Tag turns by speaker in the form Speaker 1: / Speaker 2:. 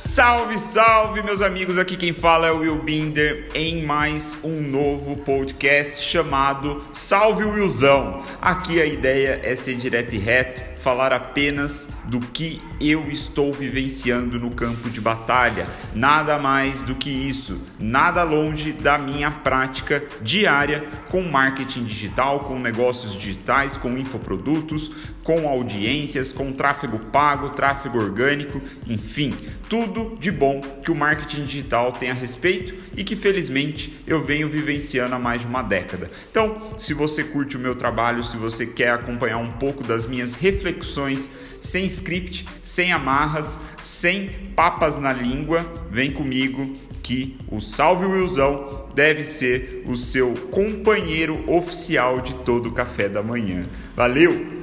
Speaker 1: Salve, salve, meus amigos! Aqui quem fala é o Will Binder em mais um novo podcast chamado Salve Willzão. Aqui a ideia é ser direto e reto, falar apenas do que eu estou vivenciando no campo de batalha. Nada mais do que isso, nada longe da minha prática diária com marketing digital, com negócios digitais, com infoprodutos, com audiências, com tráfego pago, tráfego orgânico, enfim, tudo de bom que o marketing digital tem a respeito e que felizmente eu venho vivenciando há mais de uma década. Então, se você curte o meu trabalho, se você quer acompanhar um pouco das minhas reflexões sem script, sem amarras, sem papas na língua, vem comigo que o Salve Willzão deve ser o seu companheiro oficial de todo o café da manhã. Valeu!